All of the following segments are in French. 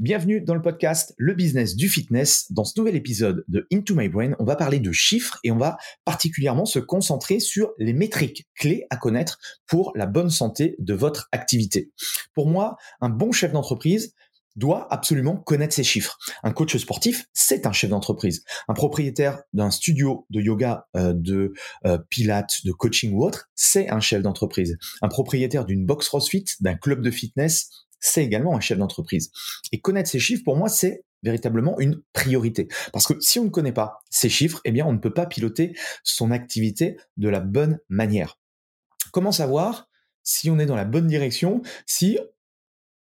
Bienvenue dans le podcast Le business du fitness. Dans ce nouvel épisode de Into My Brain, on va parler de chiffres et on va particulièrement se concentrer sur les métriques clés à connaître pour la bonne santé de votre activité. Pour moi, un bon chef d'entreprise doit absolument connaître ses chiffres. Un coach sportif, c'est un chef d'entreprise. Un propriétaire d'un studio de yoga, euh, de euh, pilates, de coaching ou autre, c'est un chef d'entreprise. Un propriétaire d'une box CrossFit, d'un club de fitness, c'est également un chef d'entreprise. Et connaître ces chiffres, pour moi, c'est véritablement une priorité. Parce que si on ne connaît pas ces chiffres, eh bien, on ne peut pas piloter son activité de la bonne manière. Comment savoir si on est dans la bonne direction, si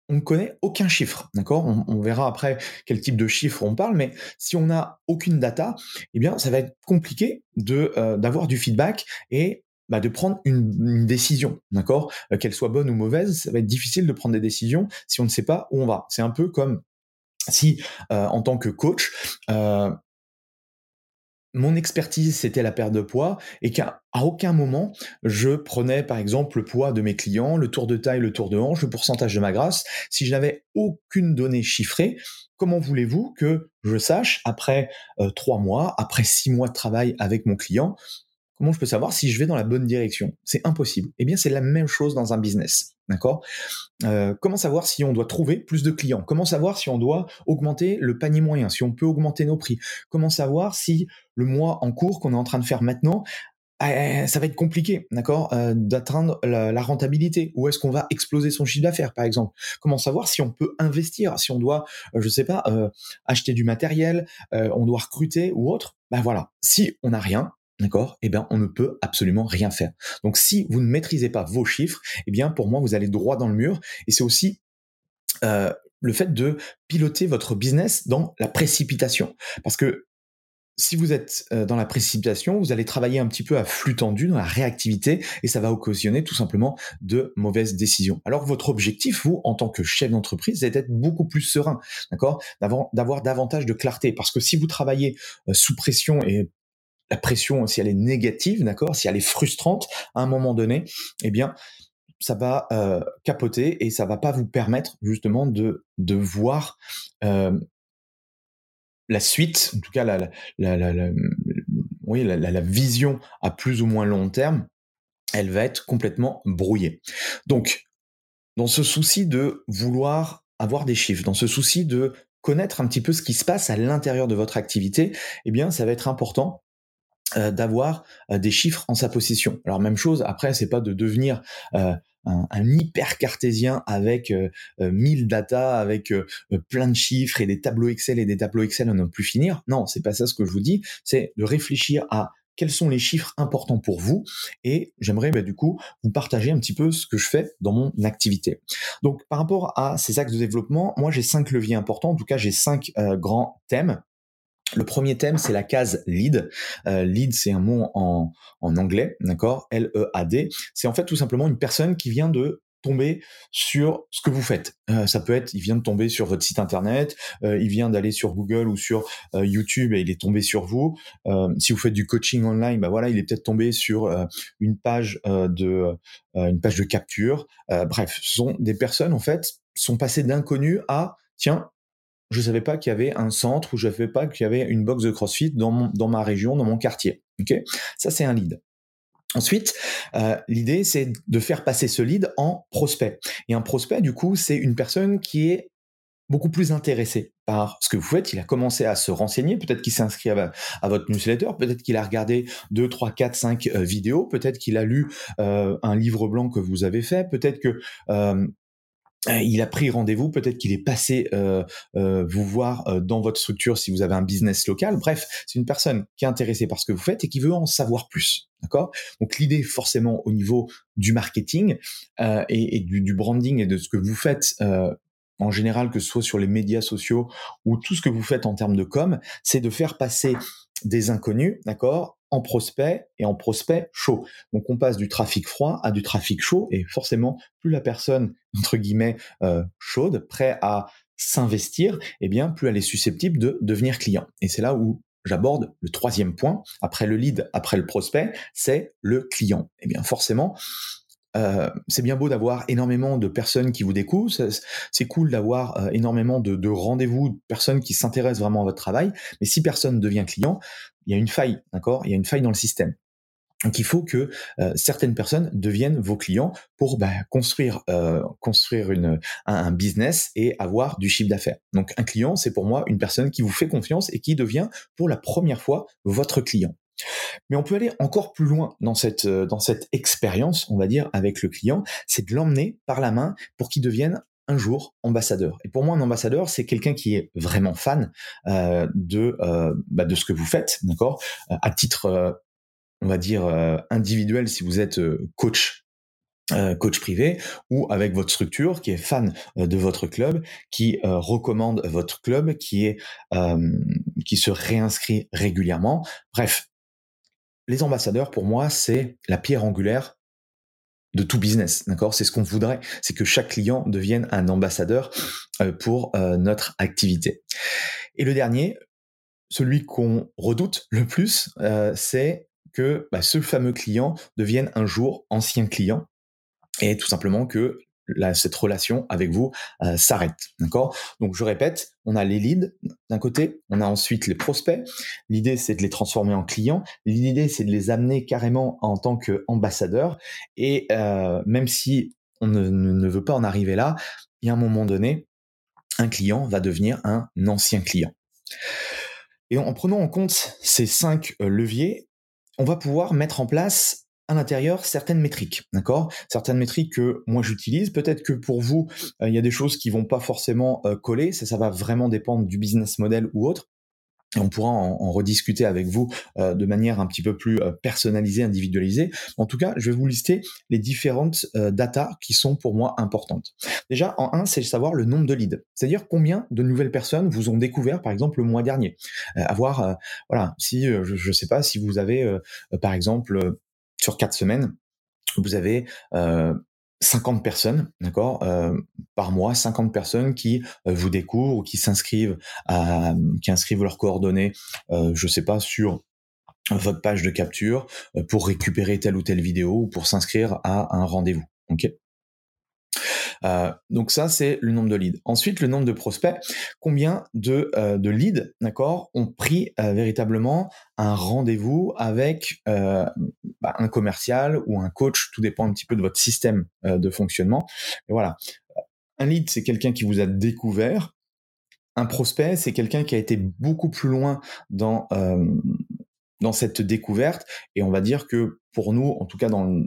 on ne connaît aucun chiffre, d'accord? On, verra après quel type de chiffre on parle, mais si on n'a aucune data, eh bien, ça va être compliqué euh, d'avoir du feedback et bah, de prendre une, décision, d'accord? Euh, Qu'elle soit bonne ou mauvaise, ça va être difficile de prendre des décisions si on ne sait pas où on va. C'est un peu comme si, euh, en tant que coach, euh, mon expertise c'était la perte de poids et qu'à aucun moment je prenais par exemple le poids de mes clients, le tour de taille, le tour de hanche, le pourcentage de ma graisse. Si je n'avais aucune donnée chiffrée, comment voulez-vous que je sache après trois mois, après six mois de travail avec mon client, Comment je peux savoir si je vais dans la bonne direction? C'est impossible. Eh bien, c'est la même chose dans un business. D'accord? Euh, Comment savoir si on doit trouver plus de clients? Comment savoir si on doit augmenter le panier moyen Si on peut augmenter nos prix? Comment savoir si le mois en cours qu'on est en train de faire maintenant eh, ça va être compliqué, d'accord, euh, d'atteindre la, rentabilité. Où est-ce qu'on va exploser son chiffre d'affaires, par exemple? Comment savoir si on peut investir, si on doit, euh, je sais pas, acheter du matériel, on doit recruter ou autre? Ben voilà. Si on n'a rien, D'accord? Eh bien, on ne peut absolument rien faire. Donc, si vous ne maîtrisez pas vos chiffres, eh bien, pour moi, vous allez droit dans le mur. Et c'est aussi euh, le fait de piloter votre business dans la précipitation. Parce que si vous êtes euh, dans la précipitation, vous allez travailler un petit peu à flux tendu, dans la réactivité, et ça va occasionner tout simplement de mauvaises décisions. Alors votre objectif, vous, en tant que chef d'entreprise, c'est d'être beaucoup plus serein, d'accord? D'avoir davantage de clarté. Parce que si vous travaillez euh, sous pression et la pression, si elle est négative, d'accord, si elle est frustrante, à un moment donné, eh bien, ça va euh, capoter et ça va pas vous permettre justement de, de voir euh, la suite, en tout cas la, la, la, la vision à plus ou moins long terme, elle va être complètement brouillée. Donc, dans ce souci de vouloir avoir des chiffres, dans ce souci de connaître un petit peu ce qui se passe à l'intérieur de votre activité, eh bien, ça va être important d'avoir euh, des chiffres en sa possession. Alors même chose, après, c'est pas de devenir euh, un, hyper cartésien avec 1000 data, avec plein de chiffres et des tableaux Excel et des tableaux Excel à ne plus finir. Non, c'est pas ça ce que je vous dis. C'est de réfléchir à quels sont les chiffres importants pour vous et j'aimerais bah, du coup vous partager un petit peu ce que je fais dans mon activité. Donc par rapport à ces axes de développement, moi j'ai cinq leviers importants, en tout cas j'ai cinq grands thèmes le premier thème, c'est la case lead. Euh, lead, c'est un mot en, anglais, d'accord? L-E-A-D. C'est en fait tout simplement une personne qui vient de tomber sur ce que vous faites. Euh, ça peut être, il vient de tomber sur votre site internet, euh, il vient d'aller sur Google ou sur YouTube et il est tombé sur vous. Si vous faites du coaching online, bah voilà, il est peut-être tombé sur une page de une page de capture. bref, ce sont des personnes en fait sont passées d'inconnu à tiens, je savais pas qu'il y avait un centre ou je savais pas qu'il y avait une box de CrossFit dans, dans ma région, dans mon quartier. Ok, ça c'est un lead. Ensuite, euh, l'idée c'est de faire passer ce lead en prospect. Et un prospect, du coup, c'est une personne qui est beaucoup plus intéressée par ce que vous faites, il a commencé à se renseigner, peut-être qu'il s'est inscrit à, votre newsletter, peut-être qu'il a regardé 2, 3, 4, 5 vidéos, peut-être qu'il a lu euh, un livre blanc que vous avez fait, peut-être que euh, il a pris rendez-vous, peut-être qu'il est passé euh, vous voir dans votre structure si vous avez un business local. Bref, c'est une personne qui est intéressée par ce que vous faites et qui veut en savoir plus. D'accord? Donc l'idée forcément au niveau du marketing et, du, du, branding et de ce que vous faites en général, que ce soit sur les médias sociaux ou tout ce que vous faites en termes de com, c'est de faire passer des inconnus, d'accord, en prospect et en prospect chaud. Donc on passe du trafic froid à du trafic chaud et forcément, plus la personne entre guillemets euh, chaude, prêt à s'investir, eh bien plus elle est susceptible de devenir client. Et c'est là où j'aborde le troisième point après le lead, après le prospect, c'est le client. Eh bien forcément, euh, c'est bien beau d'avoir énormément de personnes qui vous découvrent, c'est cool d'avoir euh, énormément de, rendez-vous, de personnes qui s'intéressent vraiment à votre travail, mais si personne devient client, il y a une faille, d'accord? Il y a une faille dans le système. Donc il faut que euh, certaines personnes deviennent vos clients pour bah, construire construire une, un, business et avoir du chiffre d'affaires. Donc un client, c'est pour moi une personne qui vous fait confiance et qui devient pour la première fois votre client. Mais on peut aller encore plus loin dans cette, euh, dans cette expérience, on va dire, avec le client, c'est de l'emmener par la main pour qu'il devienne un jour ambassadeur. Et pour moi, un ambassadeur, c'est quelqu'un qui est vraiment fan euh, de, euh, bah, de ce que vous faites, d'accord? À titre, on va dire, individuel, si vous êtes coach coach privé ou avec votre structure qui est fan de votre club, qui recommande votre club, qui est qui se réinscrit régulièrement. Bref, les ambassadeurs, pour moi, c'est la pierre angulaire de tout business, d'accord? C'est ce qu'on voudrait, c'est que chaque client devienne un ambassadeur euh, pour euh, notre activité. Et le dernier, celui qu'on redoute le plus, euh, c'est que bah, ce fameux client devienne un jour ancien client et tout simplement que cette relation avec vous euh, s'arrête. D'accord? Donc je répète, on a les leads d'un côté, on a ensuite les prospects. L'idée c'est de les transformer en clients. L'idée c'est de les amener carrément en tant qu'ambassadeurs. Et euh, même si on ne, veut pas en arriver là, il y a un moment donné, un client va devenir un ancien client. Et en prenant en compte ces cinq euh, leviers, on va pouvoir mettre en place à l'intérieur certaines métriques, d'accord? Certaines métriques que moi j'utilise. Peut-être que pour vous, euh, il y a des choses qui vont pas forcément euh, coller. Ça, ça va vraiment dépendre du business model ou autre. On pourra en, rediscuter avec vous euh, de manière un petit peu plus personnalisée, individualisée. En tout cas, je vais vous lister les différentes datas qui sont pour moi importantes. Déjà, en un, c'est savoir le nombre de leads, c'est-à-dire combien de nouvelles personnes vous ont découvert, par exemple, le mois dernier. avoir, voilà, si je ne sais pas si vous avez, par exemple, sur quatre semaines, vous avez 50 euh, personnes, d'accord, euh, par mois, 50 personnes qui euh, vous découvrent ou qui s'inscrivent, qui inscrivent leurs coordonnées, je sais pas, sur votre page de capture pour récupérer telle ou telle vidéo ou pour s'inscrire à un rendez-vous. Ok? Euh, donc ça, c'est le nombre de leads. Ensuite, le nombre de prospects. Combien de, euh, leads, d'accord, ont pris euh, véritablement un rendez-vous avec bah, un commercial ou un coach? Tout dépend un petit peu de votre système de fonctionnement. Voilà. Un lead, c'est quelqu'un qui vous a découvert. Un prospect, c'est quelqu'un qui a été beaucoup plus loin dans dans cette découverte. Et on va dire que pour nous, en tout cas dans,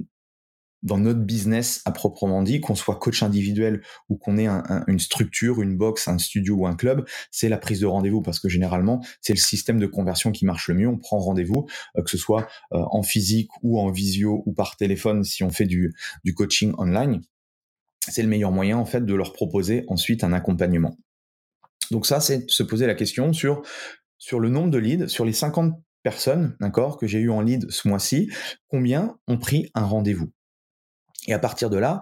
dans notre business à proprement dit, qu'on soit coach individuel ou qu'on ait une structure, une box, un studio ou un club, c'est la prise de rendez-vous parce que généralement c'est le système de conversion qui marche le mieux. On prend rendez-vous, euh, que ce soit euh, en physique ou en visio ou par téléphone si on fait du, du coaching online. C'est le meilleur moyen en fait de leur proposer ensuite un accompagnement. Donc ça, c'est se poser la question sur sur le nombre de leads, sur les 50 personnes, d'accord, que j'ai eu en lead ce mois-ci, combien ont pris un rendez-vous? Et à partir de là,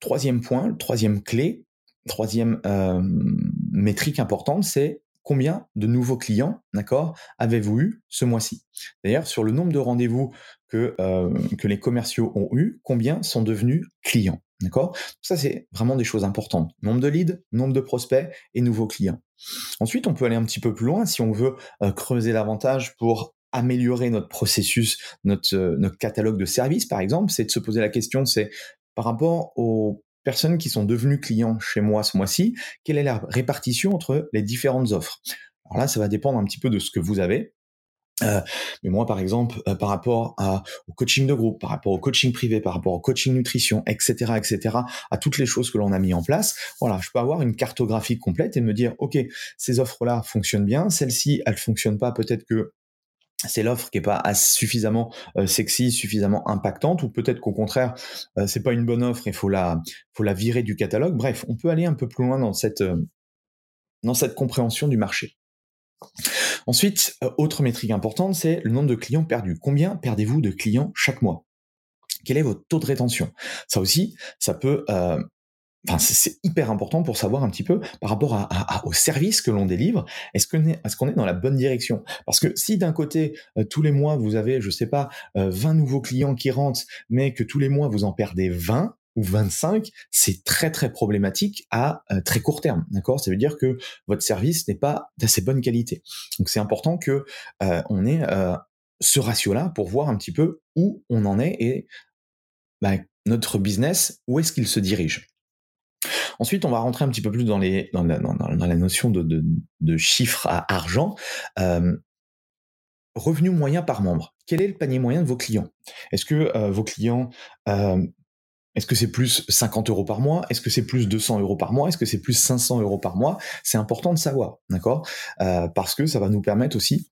troisième point, troisième clé, troisième euh, métrique importante, c'est combien de nouveaux clients, d'accord, avez-vous eu ce mois-ci? D'ailleurs, sur le nombre de rendez-vous que, euh, que les commerciaux ont eu, combien sont devenus clients D'accord? Ça, c'est vraiment des choses importantes. Nombre de leads, nombre de prospects et nouveaux clients. Ensuite, on peut aller un petit peu plus loin si on veut euh, creuser davantage pour améliorer notre processus, notre, euh, notre catalogue de services, par exemple, c'est de se poser la question, c'est par rapport aux personnes qui sont devenues clients chez moi ce mois-ci, quelle est la répartition entre les différentes offres? Alors là, ça va dépendre un petit peu de ce que vous avez. Euh, mais moi, par exemple, euh, par rapport à, au coaching de groupe, par rapport au coaching privé, par rapport au coaching nutrition, etc., etc., à toutes les choses que l'on a mis en place, voilà, je peux avoir une cartographie complète et me dire, ok, ces offres-là fonctionnent bien, celles-ci, elles fonctionnent pas, peut-être que c'est l'offre qui est pas suffisamment euh, sexy, suffisamment impactante, ou peut-être qu'au contraire, euh, c'est pas une bonne offre et faut la, faut la virer du catalogue. Bref, on peut aller un peu plus loin dans cette, dans cette compréhension du marché. Ensuite, euh, autre métrique importante, c'est le nombre de clients perdus. Combien perdez-vous de clients chaque mois? Quel est votre taux de rétention? Ça aussi, ça peut... Euh, enfin, c'est hyper important pour savoir un petit peu par rapport à, au service que l'on délivre. Est-ce qu'on est, est, qu'on est dans la bonne direction? Parce que si d'un côté euh, tous les mois vous avez, je sais pas, 20 nouveaux clients qui rentrent, mais que tous les mois vous en perdez 20, ou 25, c'est très très problématique à euh, très court terme, d'accord? Ça veut dire que votre service n'est pas d'assez bonne qualité. Donc c'est important que euh, on ait euh, ce ratio-là pour voir un petit peu où on en est et bah, notre business où est-ce qu'il se dirige. Ensuite, on va rentrer un petit peu plus dans la, notion de, de, chiffres à argent. revenu moyen par membre. Quel est le panier moyen de vos clients? Est-ce que vos clients est-ce que c'est plus 50 euros par mois? Est-ce que c'est plus 200 euros par mois? Est-ce que c'est plus 500 euros par mois? C'est important de savoir, d'accord? Euh, Parce que ça va nous permettre aussi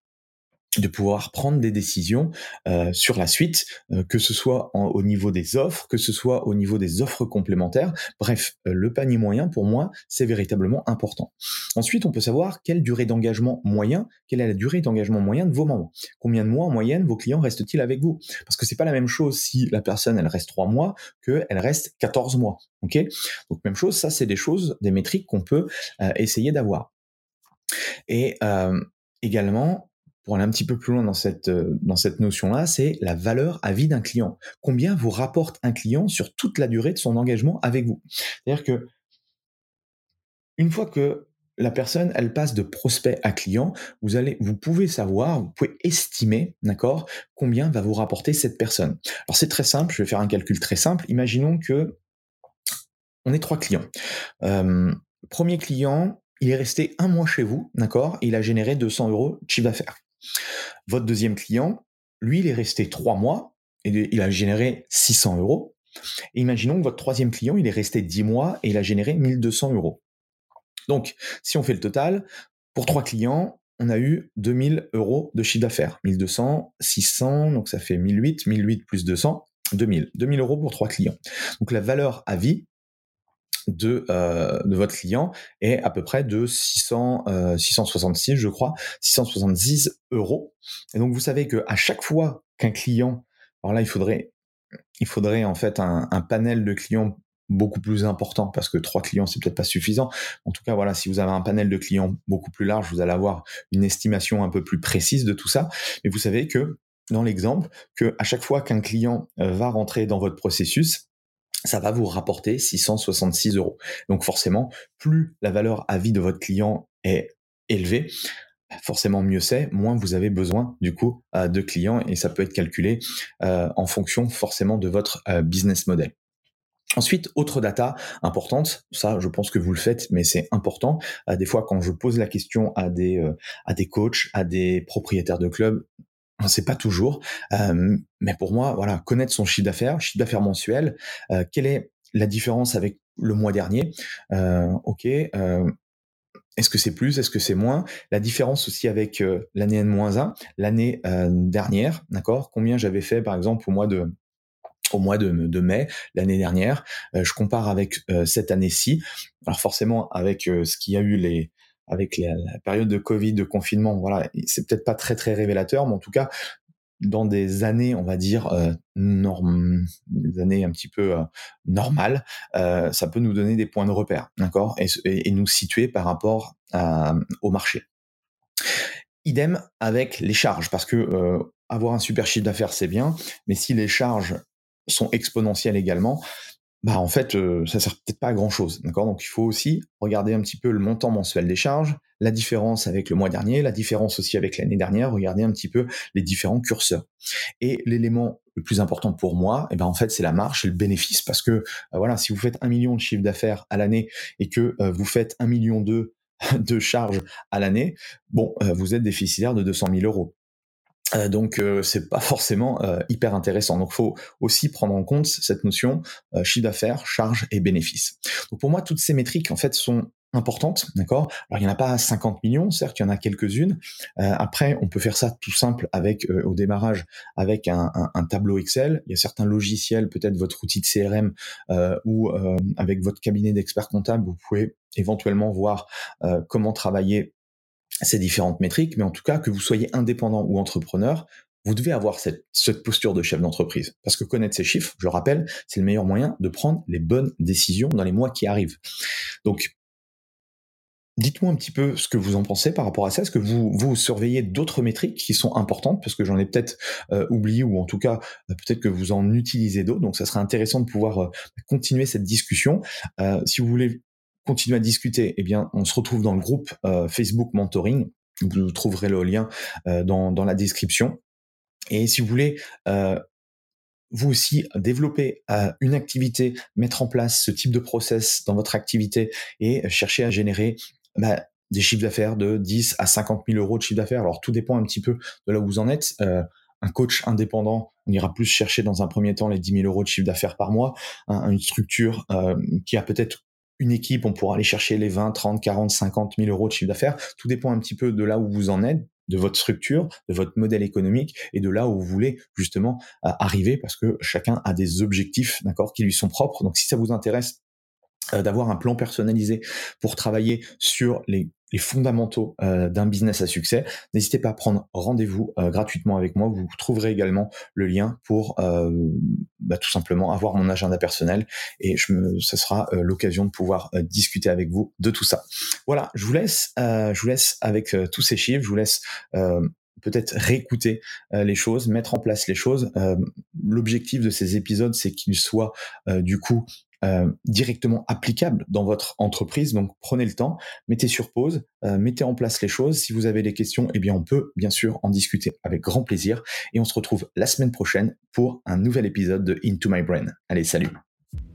de pouvoir prendre des décisions euh, sur la suite, euh, que ce soit au niveau des offres, que ce soit au niveau des offres complémentaires. Bref, euh, le panier moyen, pour moi, c'est véritablement important. Ensuite, on peut savoir quelle durée d'engagement moyen, quelle est la durée d'engagement moyen de vos membres. Combien de mois en moyenne vos clients restent-ils avec vous? Parce que c'est pas la même chose si la personne, elle reste trois mois, qu'elle reste 14 mois. Ok? Donc même chose, ça c'est des choses, des métriques qu'on peut essayer d'avoir. Et également, pour aller un petit peu plus loin dans cette, euh, dans cette notion-là, c'est la valeur à vie d'un client. Combien vous rapporte un client sur toute la durée de son engagement avec vous? C'est-à-dire que une fois que la personne, elle passe de prospect à client, vous pouvez savoir, vous pouvez estimer, d'accord, combien va vous rapporter cette personne. Alors c'est très simple, je vais faire un calcul très simple. Imaginons que on est trois clients. Euh, premier client, il est resté un mois chez vous, d'accord, il a généré 200 euros de chiffre d'affaires. Votre deuxième client, lui, il est resté trois mois et il a généré 600 euros. imaginons que votre troisième client, il est resté 10 mois et il a généré 1200 euros. Donc, si on fait le total, pour trois clients, on a eu 2000 euros de chiffre d'affaires. 1200, 600, donc ça fait 1008, 1008 plus 200, 2000. 2000 euros pour trois clients. Donc la valeur à vie de, euh, de votre client est à peu près de 600, 666, euh, je crois, 666 euros. Et donc vous savez que à chaque fois qu'un client, alors là il faudrait, il faudrait en fait un, un panel de clients beaucoup plus important parce que trois clients c'est peut-être pas suffisant. En tout cas voilà, si vous avez un panel de clients beaucoup plus large, vous allez avoir une estimation un peu plus précise de tout ça. Mais vous savez que dans l'exemple, que à chaque fois qu'un client euh, va rentrer dans votre processus, ça va vous rapporter 666 euros. Donc forcément, plus la valeur à vie de votre client est élevée, forcément mieux c'est, moins vous avez besoin du coup euh, de clients et ça peut être calculé euh, en fonction forcément de votre euh, business model. Ensuite, autre data importante, ça je pense que vous le faites, mais c'est important. des fois, quand je pose la question à des à des coachs, à des propriétaires de clubs, on ne sait pas toujours. Euh, mais pour moi, voilà, connaître son chiffre d'affaires, chiffre d'affaires mensuel, euh, quelle est la différence avec le mois dernier? Euh, Ok. est-ce que c'est plus Est-ce que c'est moins? La différence aussi avec l'année N-1, l'année dernière, d'accord? Combien j'avais fait, par exemple, au mois de au mois de, de mai l'année dernière? je compare avec cette année-ci. Alors forcément, avec ce qu'il y a eu les avec la, période de Covid, de confinement, voilà, c'est peut-être pas très très révélateur, mais en tout cas, dans des années, on va dire euh, des années un petit peu euh, normales, euh, ça peut nous donner des points de repère, d'accord, et, nous situer par rapport au marché. Idem avec les charges, parce que euh, avoir un super chiffre d'affaires c'est bien, mais si les charges sont exponentielles également, bah en fait, euh, ça sert peut-être pas à grand chose, d'accord? Donc il faut aussi regarder un petit peu le montant mensuel des charges, la différence avec le mois dernier, la différence aussi avec l'année dernière, regardez un petit peu les différents curseurs. Et l'élément le plus important pour moi, eh ben en fait, c'est la marge et le bénéfice parce que euh, voilà, si vous faites un million de chiffre d'affaires à l'année et que euh, vous faites un million de de charges à l'année, bon, euh, vous êtes déficitaire de 200 000 euros. Donc c'est pas forcément hyper intéressant. Donc faut aussi prendre en compte cette notion chiffre d'affaires, charges et bénéfices. Donc pour moi toutes ces métriques en fait sont importante, d'accord? Alors il n'y en a pas 50 millions, certes, il y en a quelques-unes. Euh, après, on peut faire ça tout simple avec euh, au démarrage avec un, tableau Excel. Il y a certains logiciels, peut-être votre outil de CRM euh, ou avec votre cabinet d'experts comptables, vous pouvez éventuellement voir comment travailler ces différentes métriques. Mais en tout cas, que vous soyez indépendant ou entrepreneur, vous devez avoir cette, cette posture de chef d'entreprise. Parce que connaître ces chiffres, je le rappelle, c'est le meilleur moyen de prendre les bonnes décisions dans les mois qui arrivent. Donc, Dites-moi un petit peu ce que vous en pensez par rapport à ça. Est-ce que vous, vous surveillez d'autres métriques qui sont importantes? Parce que j'en ai peut-être euh, oublié ou en tout cas euh, peut-être que vous en utilisez d'autres. Donc ça serait intéressant de pouvoir euh, continuer cette discussion. si vous voulez continuer à discuter, eh bien on se retrouve dans le groupe Facebook Mentoring. Vous trouverez le lien dans, dans la description. Et si vous voulez vous aussi développer une activité, mettre en place ce type de process dans votre activité et chercher à générer bah, des chiffres d'affaires de 10 à 50 000 euros de chiffre d'affaires. Alors tout dépend un petit peu de là où vous en êtes. Euh, un coach indépendant, on ira plus chercher dans un premier temps les 10 000 euros de chiffre d'affaires par mois. une structure euh, qui a peut-être une équipe, on pourra aller chercher les 20, 30, 40, 50 000 euros de chiffre d'affaires. Tout dépend un petit peu de là où vous en êtes, de votre structure, de votre modèle économique et de là où vous voulez justement euh, arriver parce que chacun a des objectifs, d'accord, qui lui sont propres. Donc si ça vous intéresse, euh, d'avoir un plan personnalisé pour travailler sur les, fondamentaux euh, d'un business à succès, n'hésitez pas à prendre rendez-vous euh, gratuitement avec moi. Vous trouverez également le lien pour bah, tout simplement avoir mon agenda personnel et je ce sera l'occasion de pouvoir discuter avec vous de tout ça. Voilà, je vous laisse, je vous laisse avec tous ces chiffres, je vous laisse peut-être réécouter les choses, mettre en place les choses. L'objectif de ces épisodes, c'est qu'ils soient du coup euh, directement applicable dans votre entreprise. Donc prenez le temps, mettez sur pause, euh, mettez en place les choses. Si vous avez des questions, eh bien on peut bien sûr en discuter avec grand plaisir. Et on se retrouve la semaine prochaine pour un nouvel épisode de Into My Brain. Allez, salut